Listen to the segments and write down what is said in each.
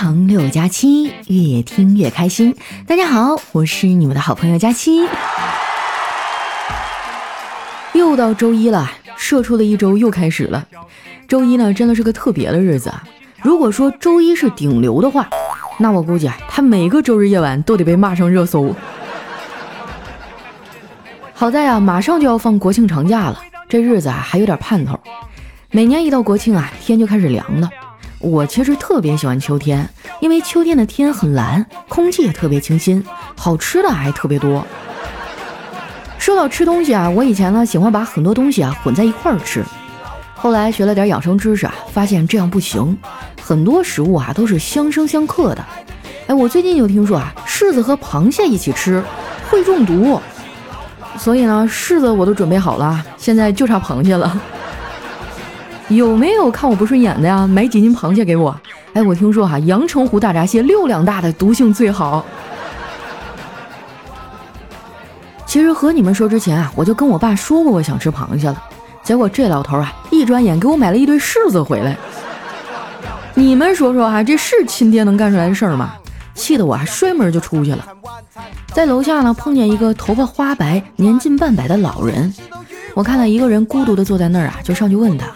长六加七，越听越开心。大家好，我是你们的好朋友佳期。又到周一了，社畜的一周又开始了。周一呢，真的是个特别的日子啊。如果说周一是顶流的话，那我估计啊，他每个周日夜晚都得被骂上热搜。好在啊，马上就要放国庆长假了，这日子啊还有点盼头。每年一到国庆啊，天就开始凉了。我其实特别喜欢秋天，因为秋天的天很蓝，空气也特别清新，好吃的还特别多。说到吃东西啊，我以前呢喜欢把很多东西啊混在一块儿吃，后来学了点养生知识啊，发现这样不行，很多食物啊都是相生相克的。哎，我最近就听说啊，柿子和螃蟹一起吃会中毒，所以呢，柿子我都准备好了，现在就差螃蟹了。有没有看我不顺眼的呀？买几斤螃蟹给我。哎，我听说哈，阳澄湖大闸蟹六两大的，毒性最好。其实和你们说之前啊，我就跟我爸说过我想吃螃蟹了。结果这老头啊，一转眼给我买了一堆柿子回来。你们说说啊，这是亲爹能干出来的事儿吗？气得我啊摔门就出去了。在楼下呢，碰见一个头发花白、年近半百的老人。我看他一个人孤独的坐在那儿啊，就上去问他。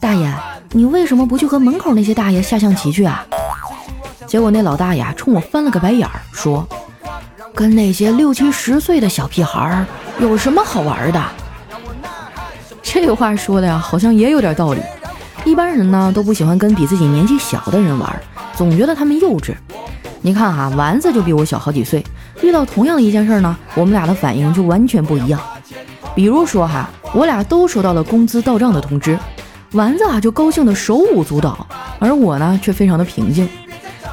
大爷，你为什么不去和门口那些大爷下象棋去啊？结果那老大爷冲我翻了个白眼儿，说：“跟那些六七十岁的小屁孩儿有什么好玩的？”这话说的呀，好像也有点道理。一般人呢都不喜欢跟比自己年纪小的人玩，总觉得他们幼稚。你看哈，丸子就比我小好几岁，遇到同样的一件事呢，我们俩的反应就完全不一样。比如说哈，我俩都收到了工资到账的通知。丸子啊，就高兴的手舞足蹈，而我呢，却非常的平静。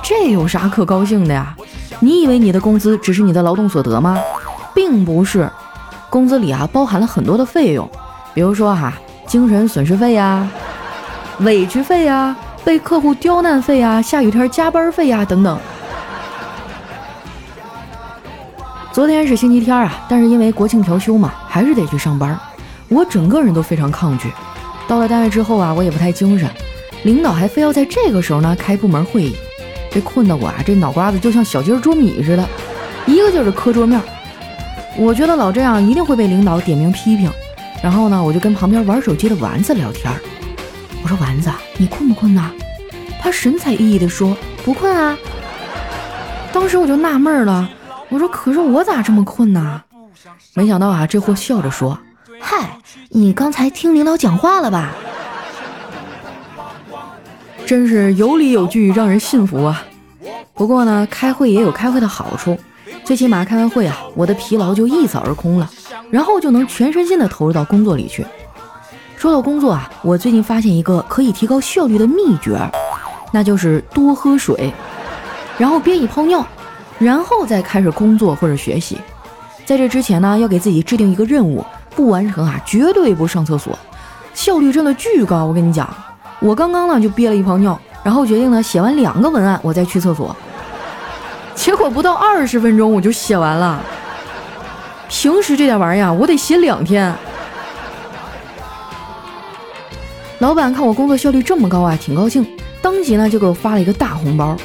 这有啥可高兴的呀？你以为你的工资只是你的劳动所得吗？并不是，工资里啊包含了很多的费用，比如说哈，精神损失费呀、委屈费呀、被客户刁难费呀、下雨天加班费呀等等。昨天是星期天啊，但是因为国庆调休嘛，还是得去上班。我整个人都非常抗拒。到了单位之后啊，我也不太精神，领导还非要在这个时候呢开部门会议，这困得我啊，这脑瓜子就像小鸡儿捉米似的，一个劲儿的磕桌面。我觉得老这样一定会被领导点名批评。然后呢，我就跟旁边玩手机的丸子聊天，我说丸子，你困不困呐？他神采奕奕地说不困啊。当时我就纳闷了，我说可是我咋这么困呢？没想到啊，这货笑着说。嗨，你刚才听领导讲话了吧？真是有理有据，让人信服啊。不过呢，开会也有开会的好处，最起码开完会啊，我的疲劳就一扫而空了，然后就能全身心的投入到工作里去。说到工作啊，我最近发现一个可以提高效率的秘诀，那就是多喝水，然后憋一泡尿，然后再开始工作或者学习。在这之前呢，要给自己制定一个任务。不完成啊，绝对不上厕所，效率真的巨高。我跟你讲，我刚刚呢就憋了一泡尿，然后决定呢写完两个文案，我再去厕所。结果不到二十分钟我就写完了。平时这点玩意儿我得写两天。老板看我工作效率这么高啊，挺高兴，当即呢就给我发了一个大红包。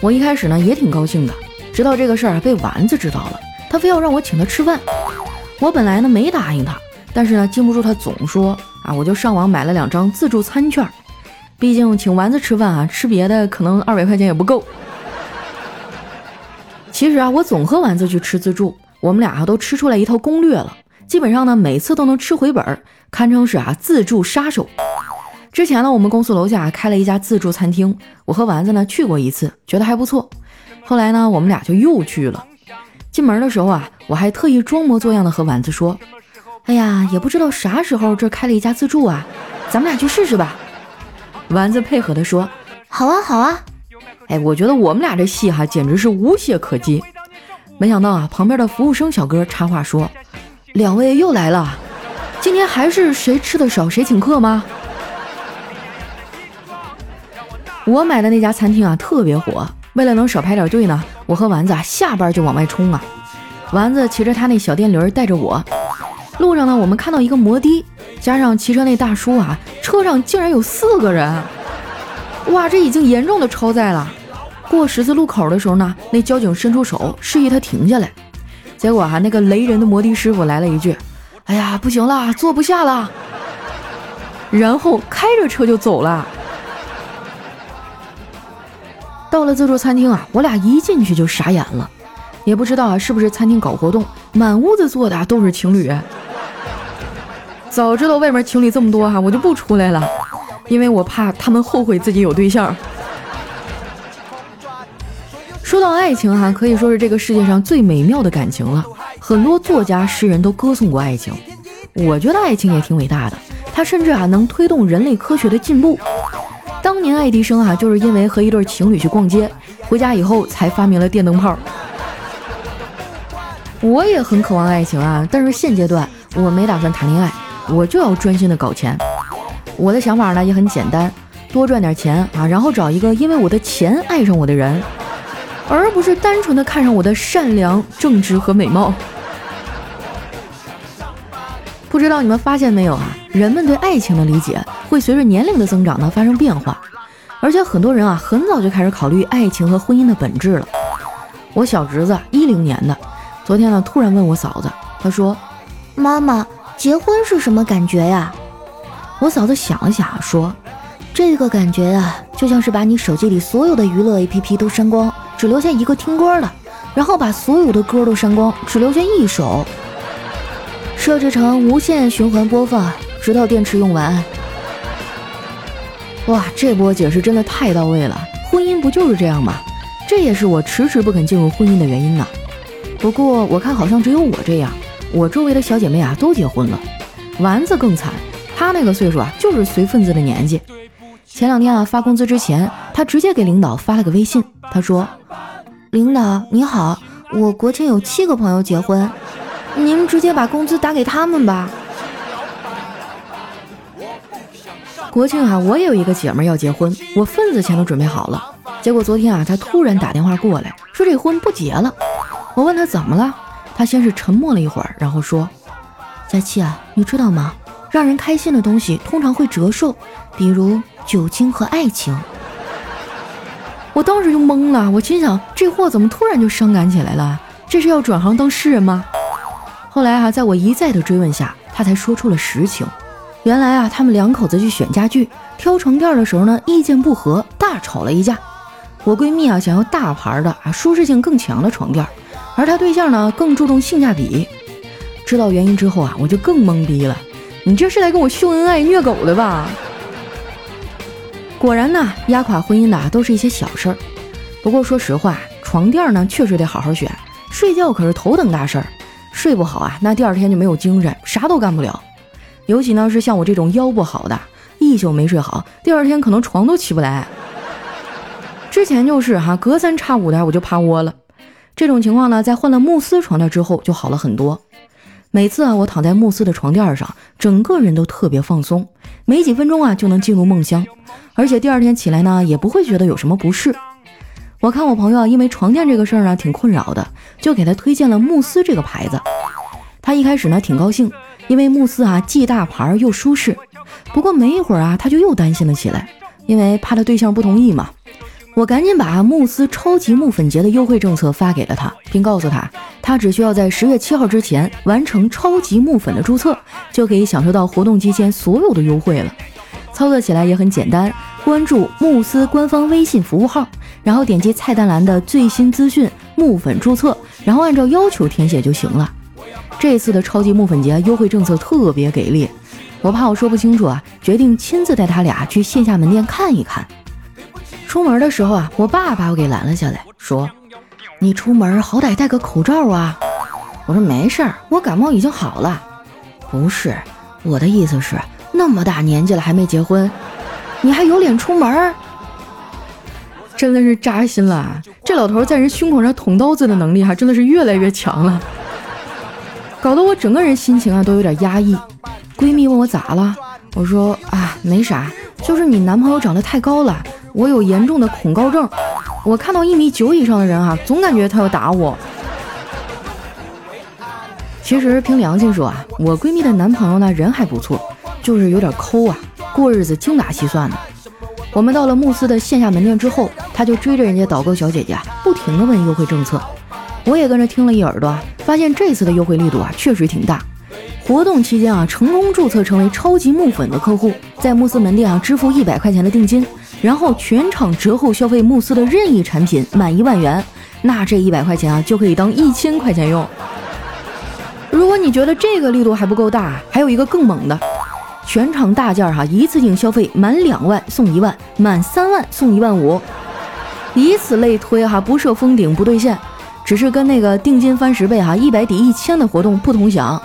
我一开始呢也挺高兴的，直到这个事儿被丸子知道了，他非要让我请他吃饭。我本来呢没答应他，但是呢禁不住他总说啊，我就上网买了两张自助餐券。毕竟请丸子吃饭啊，吃别的可能二百块钱也不够。其实啊，我总和丸子去吃自助，我们俩都吃出来一套攻略了，基本上呢每次都能吃回本，堪称是啊自助杀手。之前呢我们公司楼下开了一家自助餐厅，我和丸子呢去过一次，觉得还不错。后来呢我们俩就又去了。进门的时候啊，我还特意装模作样的和丸子说：“哎呀，也不知道啥时候这开了一家自助啊，咱们俩去试试吧。”丸子配合的说：“好啊，好啊。”哎，我觉得我们俩这戏哈简直是无懈可击。没想到啊，旁边的服务生小哥插话说：“两位又来了，今天还是谁吃的少谁请客吗？”我买的那家餐厅啊特别火。为了能少排点队呢，我和丸子啊下班就往外冲啊。丸子骑着他那小电驴带着我，路上呢我们看到一个摩的，加上骑车那大叔啊，车上竟然有四个人，哇，这已经严重的超载了。过十字路口的时候呢，那交警伸出手示意他停下来，结果哈，那个雷人的摩的师傅来了一句：“哎呀，不行了，坐不下了。”然后开着车就走了。到了自助餐厅啊，我俩一进去就傻眼了，也不知道啊是不是餐厅搞活动，满屋子坐的都是情侣。早知道外面情侣这么多哈，我就不出来了，因为我怕他们后悔自己有对象。说到爱情哈，可以说是这个世界上最美妙的感情了，很多作家诗人都歌颂过爱情。我觉得爱情也挺伟大的，它甚至啊能推动人类科学的进步。当年爱迪生啊，就是因为和一对情侣去逛街，回家以后才发明了电灯泡。我也很渴望爱情啊，但是现阶段我没打算谈恋爱。我就要专心的搞钱，我的想法呢也很简单，多赚点钱啊，然后找一个因为我的钱爱上我的人，而不是单纯的看上我的善良、正直和美貌。不知道你们发现没有啊？人们对爱情的理解会随着年龄的增长呢发生变化，而且很多人啊很早就开始考虑爱情和婚姻的本质了。我小侄子一零年的，昨天呢突然问我嫂子，她说：“妈妈。”结婚是什么感觉呀？我嫂子想了想，说：“这个感觉呀，就像是把你手机里所有的娱乐 APP 都删光，只留下一个听歌的，然后把所有的歌都删光，只留下一首，设置成无限循环播放，直到电池用完。”哇，这波解释真的太到位了！婚姻不就是这样吗？这也是我迟迟不肯进入婚姻的原因呢。不过我看好像只有我这样。我周围的小姐妹啊都结婚了，丸子更惨，她那个岁数啊就是随份子的年纪。前两天啊发工资之前，她直接给领导发了个微信，她说：“领导你好，我国庆有七个朋友结婚，您直接把工资打给他们吧。”国庆啊，我也有一个姐妹要结婚，我份子钱都准备好了，结果昨天啊她突然打电话过来，说这婚不结了。我问她怎么了？他先是沉默了一会儿，然后说：“佳琪啊，你知道吗？让人开心的东西通常会折寿，比如酒精和爱情。”我当时就懵了，我心想：这货怎么突然就伤感起来了？这是要转行当诗人吗？后来啊，在我一再的追问下，他才说出了实情。原来啊，他们两口子去选家具、挑床垫的时候呢，意见不合，大吵了一架。我闺蜜啊，想要大牌的啊，舒适性更强的床垫。而他对象呢，更注重性价比。知道原因之后啊，我就更懵逼了。你这是来跟我秀恩爱、虐狗的吧？果然呢，压垮婚姻的都是一些小事儿。不过说实话，床垫呢确实得好好选，睡觉可是头等大事儿。睡不好啊，那第二天就没有精神，啥都干不了。尤其呢是像我这种腰不好的，一宿没睡好，第二天可能床都起不来。之前就是哈，隔三差五的我就趴窝了。这种情况呢，在换了慕斯床垫之后就好了很多。每次啊，我躺在慕斯的床垫上，整个人都特别放松，没几分钟啊就能进入梦乡，而且第二天起来呢，也不会觉得有什么不适。我看我朋友啊，因为床垫这个事儿呢挺困扰的，就给他推荐了慕斯这个牌子。他一开始呢挺高兴，因为慕斯啊既大牌又舒适。不过没一会儿啊，他就又担心了起来，因为怕他对象不同意嘛。我赶紧把慕斯超级木粉节的优惠政策发给了他，并告诉他，他只需要在十月七号之前完成超级木粉的注册，就可以享受到活动期间所有的优惠了。操作起来也很简单，关注慕斯官方微信服务号，然后点击菜单栏的最新资讯木粉注册，然后按照要求填写就行了。这次的超级木粉节优惠政策特别给力，我怕我说不清楚啊，决定亲自带他俩去线下门店看一看。出门的时候啊，我爸把我给拦了下来，说：“你出门好歹戴个口罩啊。”我说：“没事儿，我感冒已经好了。”不是，我的意思是，那么大年纪了还没结婚，你还有脸出门？真的是扎心了。这老头在人胸口上捅刀子的能力哈，真的是越来越强了，搞得我整个人心情啊都有点压抑。闺蜜问我咋了，我说：“啊，没啥，就是你男朋友长得太高了。”我有严重的恐高症，我看到一米九以上的人啊，总感觉他要打我。其实凭良心说啊，我闺蜜的男朋友呢人还不错，就是有点抠啊，过日子精打细算的。我们到了慕斯的线下门店之后，他就追着人家导购小姐姐，不停地问优惠政策。我也跟着听了一耳朵，发现这次的优惠力度啊，确实挺大。活动期间啊，成功注册成为超级木粉的客户，在慕斯门店啊支付一百块钱的定金，然后全场折后消费慕斯的任意产品满一万元，那这一百块钱啊就可以当一千块钱用。如果你觉得这个力度还不够大，还有一个更猛的，全场大件哈，一次性消费满两万送一万，满三万送一万五，以此类推哈，不设封顶不兑现，只是跟那个定金翻十倍哈，一百抵一千的活动不同享。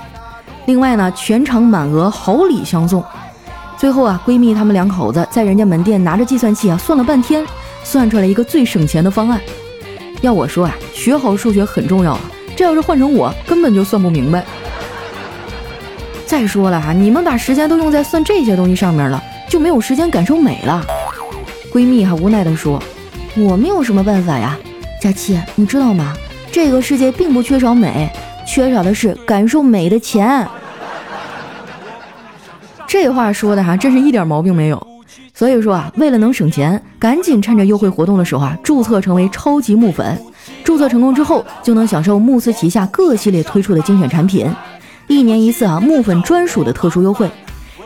另外呢，全场满额好礼相送。最后啊，闺蜜她们两口子在人家门店拿着计算器啊算了半天，算出来一个最省钱的方案。要我说啊，学好数学很重要啊，这要是换成我，根本就算不明白。再说了哈，你们把时间都用在算这些东西上面了，就没有时间感受美了。闺蜜还无奈地说：“我们有什么办法呀？佳期，你知道吗？这个世界并不缺少美。”缺少的是感受美的钱，这话说的哈，真是一点毛病没有。所以说啊，为了能省钱，赶紧趁着优惠活动的时候啊，注册成为超级木粉。注册成功之后，就能享受慕斯旗下各系列推出的精选产品，一年一次啊木粉专属的特殊优惠。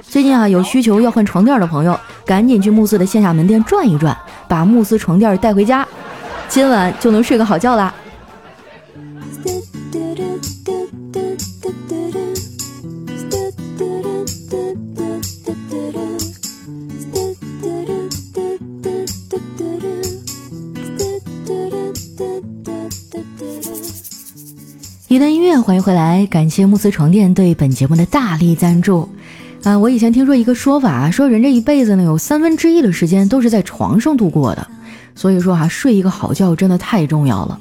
最近啊，有需求要换床垫的朋友，赶紧去慕斯的线下门店转一转，把慕斯床垫带回家，今晚就能睡个好觉啦。一段音乐，欢迎回来，感谢慕斯床垫对本节目的大力赞助。啊，我以前听说一个说法，说人这一辈子呢，有三分之一的时间都是在床上度过的，所以说哈，睡一个好觉真的太重要了。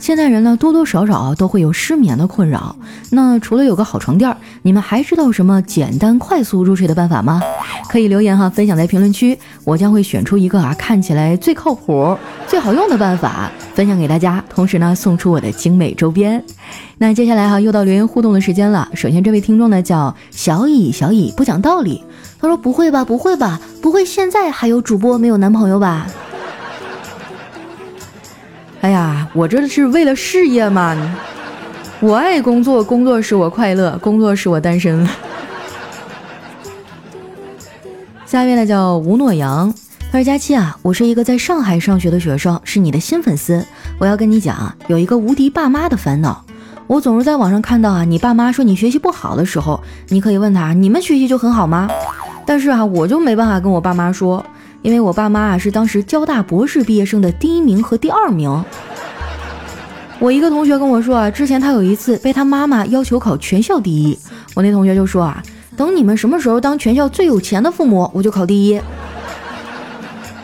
现代人呢，多多少少都会有失眠的困扰。那除了有个好床垫，你们还知道什么简单快速入睡的办法吗？可以留言哈，分享在评论区，我将会选出一个啊看起来最靠谱、最好用的办法分享给大家，同时呢送出我的精美周边。那接下来哈又到留言互动的时间了。首先这位听众呢叫小乙，小乙不讲道理，他说不会吧，不会吧，不会现在还有主播没有男朋友吧？我这是为了事业嘛！我爱工作，工作使我快乐，工作使我单身。下面呢叫吴诺阳，他说佳期啊，我是一个在上海上学的学生，是你的新粉丝。我要跟你讲啊，有一个无敌爸妈的烦恼。我总是在网上看到啊，你爸妈说你学习不好的时候，你可以问他，你们学习就很好吗？但是啊，我就没办法跟我爸妈说。因为我爸妈啊是当时交大博士毕业生的第一名和第二名。我一个同学跟我说啊，之前他有一次被他妈妈要求考全校第一，我那同学就说啊，等你们什么时候当全校最有钱的父母，我就考第一。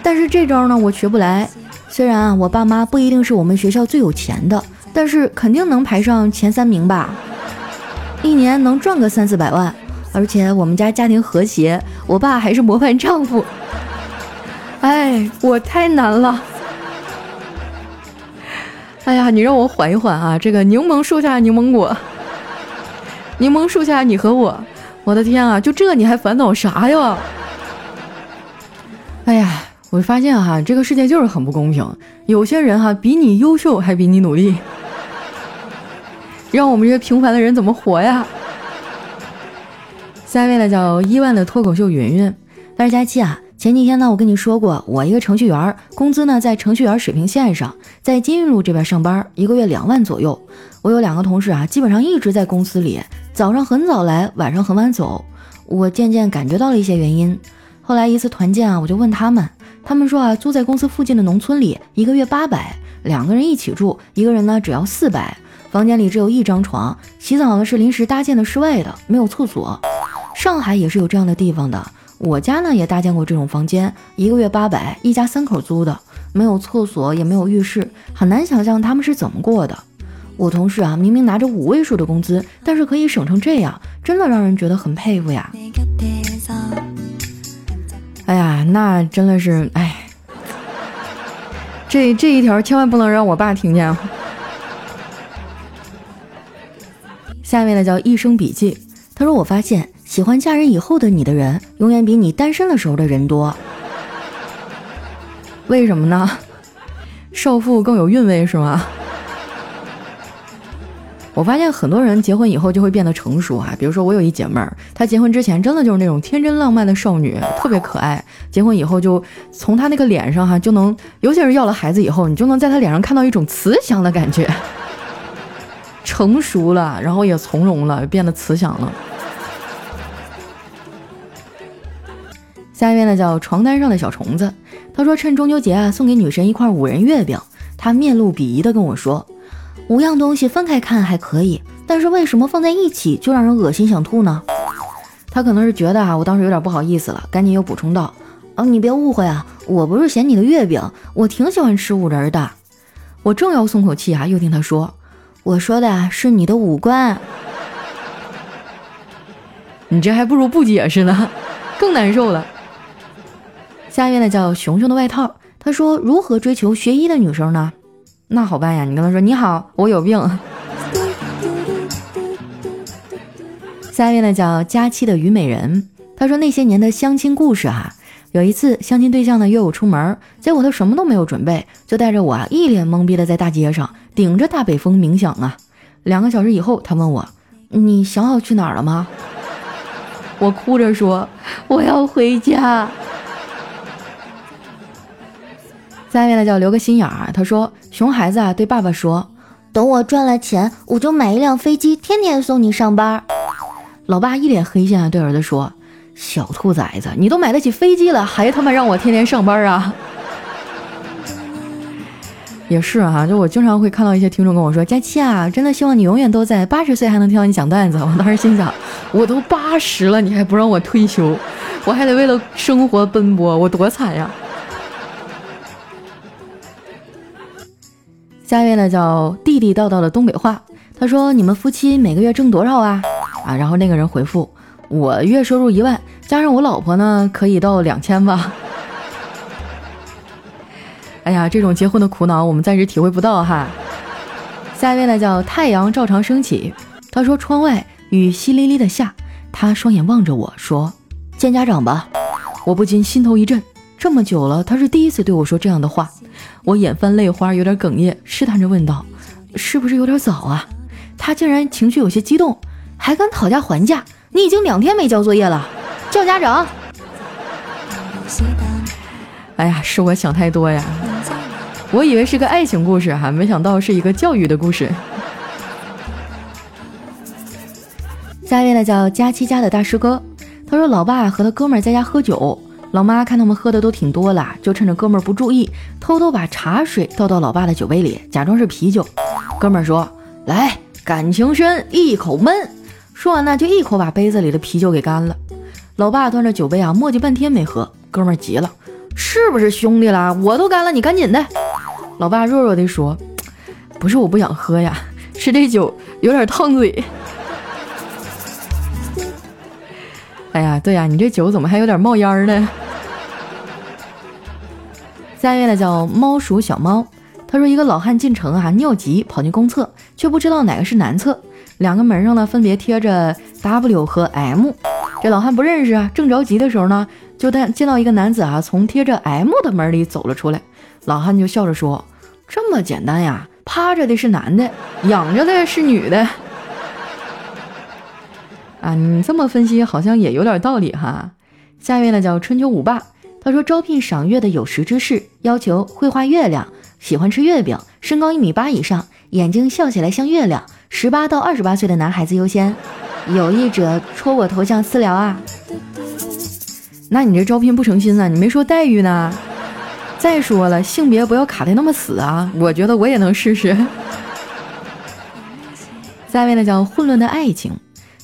但是这招呢我学不来，虽然啊我爸妈不一定是我们学校最有钱的，但是肯定能排上前三名吧，一年能赚个三四百万，而且我们家家庭和谐，我爸还是模范丈夫。哎，我太难了。哎呀，你让我缓一缓啊！这个柠檬树下柠檬果，柠檬树下你和我，我的天啊，就这你还烦恼啥呀？哎呀，我发现哈，这个世界就是很不公平，有些人哈比你优秀还比你努力，让我们这些平凡的人怎么活呀？下一位呢，叫伊万的脱口秀云云，二佳期啊。前几天呢，我跟你说过，我一个程序员，工资呢在程序员水平线上，在金运路这边上班，一个月两万左右。我有两个同事啊，基本上一直在公司里，早上很早来，晚上很晚走。我渐渐感觉到了一些原因。后来一次团建啊，我就问他们，他们说啊，租在公司附近的农村里，一个月八百，两个人一起住，一个人呢只要四百，房间里只有一张床，洗澡呢是临时搭建的室外的，没有厕所。上海也是有这样的地方的。我家呢也搭建过这种房间，一个月八百，一家三口租的，没有厕所，也没有浴室，很难想象他们是怎么过的。我同事啊，明明拿着五位数的工资，但是可以省成这样，真的让人觉得很佩服呀。哎呀，那真的是，哎，这这一条千万不能让我爸听见。下一位呢叫一生笔记，他说我发现。喜欢嫁人以后的你的人，永远比你单身的时候的人多。为什么呢？少妇更有韵味是吗？我发现很多人结婚以后就会变得成熟啊，比如说我有一姐妹儿，她结婚之前真的就是那种天真浪漫的少女，特别可爱。结婚以后就从她那个脸上哈就能，尤其是要了孩子以后，你就能在她脸上看到一种慈祥的感觉，成熟了，然后也从容了，变得慈祥了。下一位呢叫床单上的小虫子，他说趁中秋节啊送给女神一块五仁月饼，他面露鄙夷的跟我说。五样东西分开看还可以，但是为什么放在一起就让人恶心想吐呢？他可能是觉得啊，我当时有点不好意思了，赶紧又补充道：“啊，你别误会啊，我不是嫌你的月饼，我挺喜欢吃五仁的。”我正要松口气啊，又听他说：“我说的啊是你的五官。”你这还不如不解释呢，更难受了。下一位呢叫熊熊的外套，他说：“如何追求学医的女生呢？”那好办呀，你跟他说你好，我有病。下一位呢叫佳期的虞美人，他说那些年的相亲故事啊，有一次相亲对象呢约我出门，结果他什么都没有准备，就带着我啊一脸懵逼的在大街上顶着大北风冥想啊。两个小时以后，他问我你想好去哪儿了吗？我哭着说我要回家。下面呢叫留个心眼儿，他说熊孩子啊对爸爸说，等我赚了钱，我就买一辆飞机，天天送你上班。老爸一脸黑线啊对儿子说，小兔崽子，你都买得起飞机了，还他妈让我天天上班啊？也是啊，就我经常会看到一些听众跟我说，佳期啊，真的希望你永远都在八十岁还能听到你讲段子。我当时心想，我都八十了，你还不让我退休，我还得为了生活奔波，我多惨呀！下一位呢叫地地道道的东北话，他说：“你们夫妻每个月挣多少啊？”啊，然后那个人回复：“我月收入一万，加上我老婆呢，可以到两千吧。”哎呀，这种结婚的苦恼我们暂时体会不到哈。下一位呢叫太阳照常升起，他说：“窗外雨淅沥沥的下，他双眼望着我说：见家长吧。”我不禁心头一震，这么久了，他是第一次对我说这样的话。我眼泛泪花，有点哽咽，试探着问道：“是不是有点早啊？”他竟然情绪有些激动，还敢讨价还价。你已经两天没交作业了，叫家长！哎呀，是我想太多呀，我以为是个爱情故事哈，没想到是一个教育的故事。下一位呢叫佳期家的大师哥，他说：“老爸和他哥们在家喝酒。”老妈看他们喝的都挺多了，就趁着哥们儿不注意，偷偷把茶水倒到老爸的酒杯里，假装是啤酒。哥们儿说：“来，感情深，一口闷。”说完呢，就一口把杯子里的啤酒给干了。老爸端着酒杯啊，磨叽半天没喝。哥们儿急了：“是不是兄弟啦？我都干了，你赶紧的。”老爸弱弱地说：“ 不是我不想喝呀，是这酒有点烫嘴。”哎呀，对呀，你这酒怎么还有点冒烟呢？下一位呢叫猫鼠小猫，他说一个老汉进城啊，尿急跑进公厕，却不知道哪个是男厕，两个门上呢分别贴着 W 和 M，这老汉不认识啊，正着急的时候呢，就见见到一个男子啊从贴着 M 的门里走了出来，老汉就笑着说：“这么简单呀，趴着的是男的，仰着的是女的。”啊，你这么分析好像也有点道理哈。下一位呢叫春秋五霸，他说招聘赏月的有识之士，要求会画月亮，喜欢吃月饼，身高一米八以上，眼睛笑起来像月亮，十八到二十八岁的男孩子优先。有意者戳我头像私聊啊。那你这招聘不诚心啊，你没说待遇呢。再说了，性别不要卡的那么死啊，我觉得我也能试试。下一位呢叫混乱的爱情。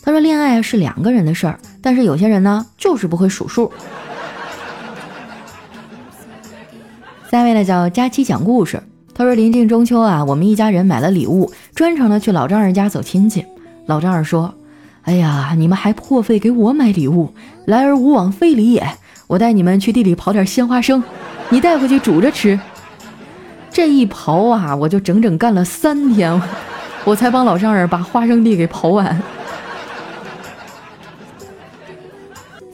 他说：“恋爱是两个人的事儿，但是有些人呢，就是不会数数。”下一位呢叫佳期讲故事。他说：“临近中秋啊，我们一家人买了礼物，专程的去老丈人家走亲戚。老丈人说：‘哎呀，你们还破费给我买礼物，来而无往非礼也。我带你们去地里刨点鲜花生，你带回去煮着吃。’这一刨啊，我就整整干了三天，我才帮老丈人把花生地给刨完。”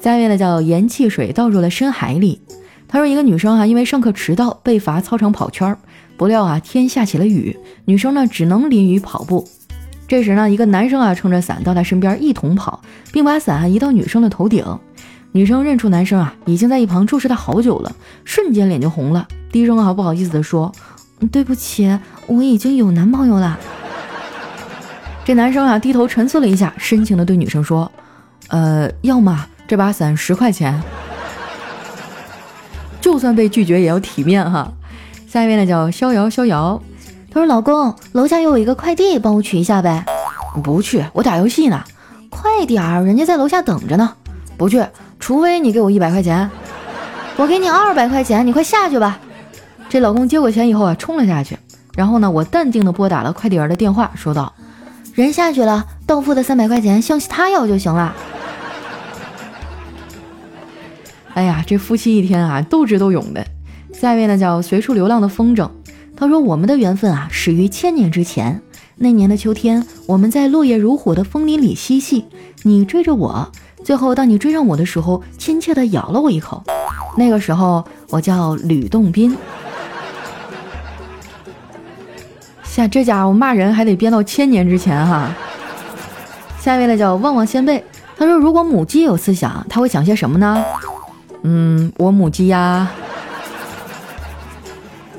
下一位呢叫盐汽水倒入了深海里，他说一个女生啊，因为上课迟到被罚操场跑圈儿，不料啊天下起了雨，女生呢只能淋雨跑步。这时呢，一个男生啊撑着伞到她身边一同跑，并把伞移到女生的头顶。女生认出男生啊已经在一旁注视他好久了，瞬间脸就红了，低声啊不好意思的说：“对不起，我已经有男朋友了。”这男生啊低头沉思了一下，深情的对女生说：“呃，要么这把伞十块钱。”就算被拒绝也要体面哈。下一位呢叫逍遥逍遥，他说：“老公，楼下又有一个快递，帮我取一下呗。”“不去，我打游戏呢。”“快点儿，人家在楼下等着呢。”“不去，除非你给我一百块钱。”“我给你二百块钱，你快下去吧。”这老公接过钱以后啊，冲了下去。然后呢，我淡定的拨打了快递员的电话，说道：“人下去了，到付的三百块钱向他要就行了。”哎呀，这夫妻一天啊，斗智斗勇的。下一位呢叫随处流浪的风筝，他说我们的缘分啊始于千年之前。那年的秋天，我们在落叶如火的枫林里嬉戏，你追着我，最后当你追上我的时候，亲切的咬了我一口。那个时候我叫吕洞宾。像这家伙骂人还得编到千年之前哈。下一位呢叫旺旺仙贝，他说如果母鸡有思想，他会想些什么呢？嗯，我母鸡呀。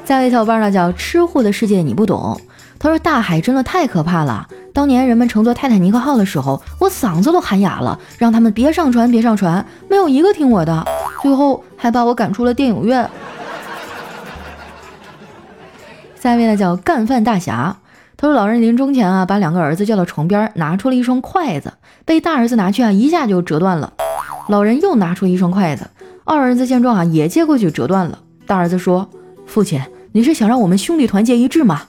下一位小伙伴呢叫吃货的世界你不懂，他说大海真的太可怕了。当年人们乘坐泰坦尼克号的时候，我嗓子都喊哑了，让他们别上船，别上船，没有一个听我的，最后还把我赶出了电影院。下一位呢叫干饭大侠，他说老人临终前啊，把两个儿子叫到床边，拿出了一双筷子，被大儿子拿去啊，一下就折断了。老人又拿出一双筷子。二儿子见状啊，也接过去折断了。大儿子说：“父亲，你是想让我们兄弟团结一致吗？”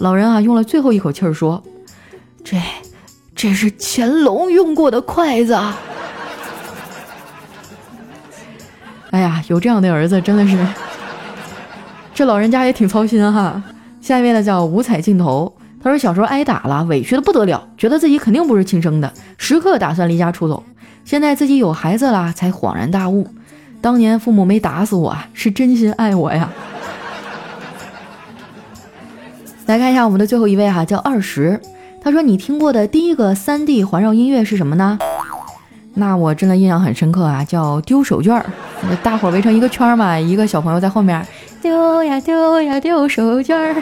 老人啊，用了最后一口气儿说：“这，这是乾隆用过的筷子。”哎呀，有这样的儿子真的是，这老人家也挺操心哈。下一位呢叫五彩镜头，他说小时候挨打了，委屈的不得了，觉得自己肯定不是亲生的，时刻打算离家出走。现在自己有孩子了，才恍然大悟。当年父母没打死我啊，是真心爱我呀。来看一下我们的最后一位哈，叫二十。他说：“你听过的第一个三 D 环绕音乐是什么呢？”那我真的印象很深刻啊，叫丢手绢儿。大伙围成一个圈儿嘛，一个小朋友在后面丢呀丢呀丢手绢儿。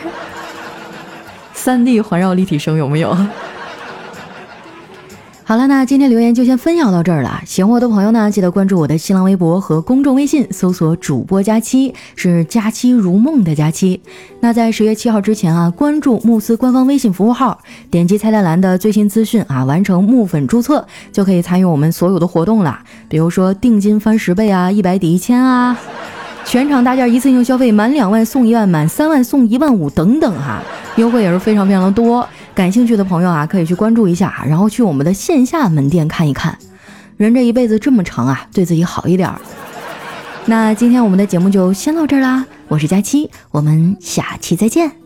三 D 环绕立体声有没有？好了，那今天留言就先分享到这儿了。喜欢我的朋友呢，记得关注我的新浪微博和公众微信，搜索“主播佳期”，是“佳期如梦”的佳期。那在十月七号之前啊，关注慕斯官方微信服务号，点击菜单栏的最新资讯啊，完成木粉注册，就可以参与我们所有的活动了。比如说定金翻十倍啊，一百抵一千啊，全场大件一次性消费满两万送一万，满三万送一万五等等哈，优惠也是非常非常的多。感兴趣的朋友啊，可以去关注一下，然后去我们的线下门店看一看。人这一辈子这么长啊，对自己好一点儿。那今天我们的节目就先到这儿啦，我是佳期，我们下期再见。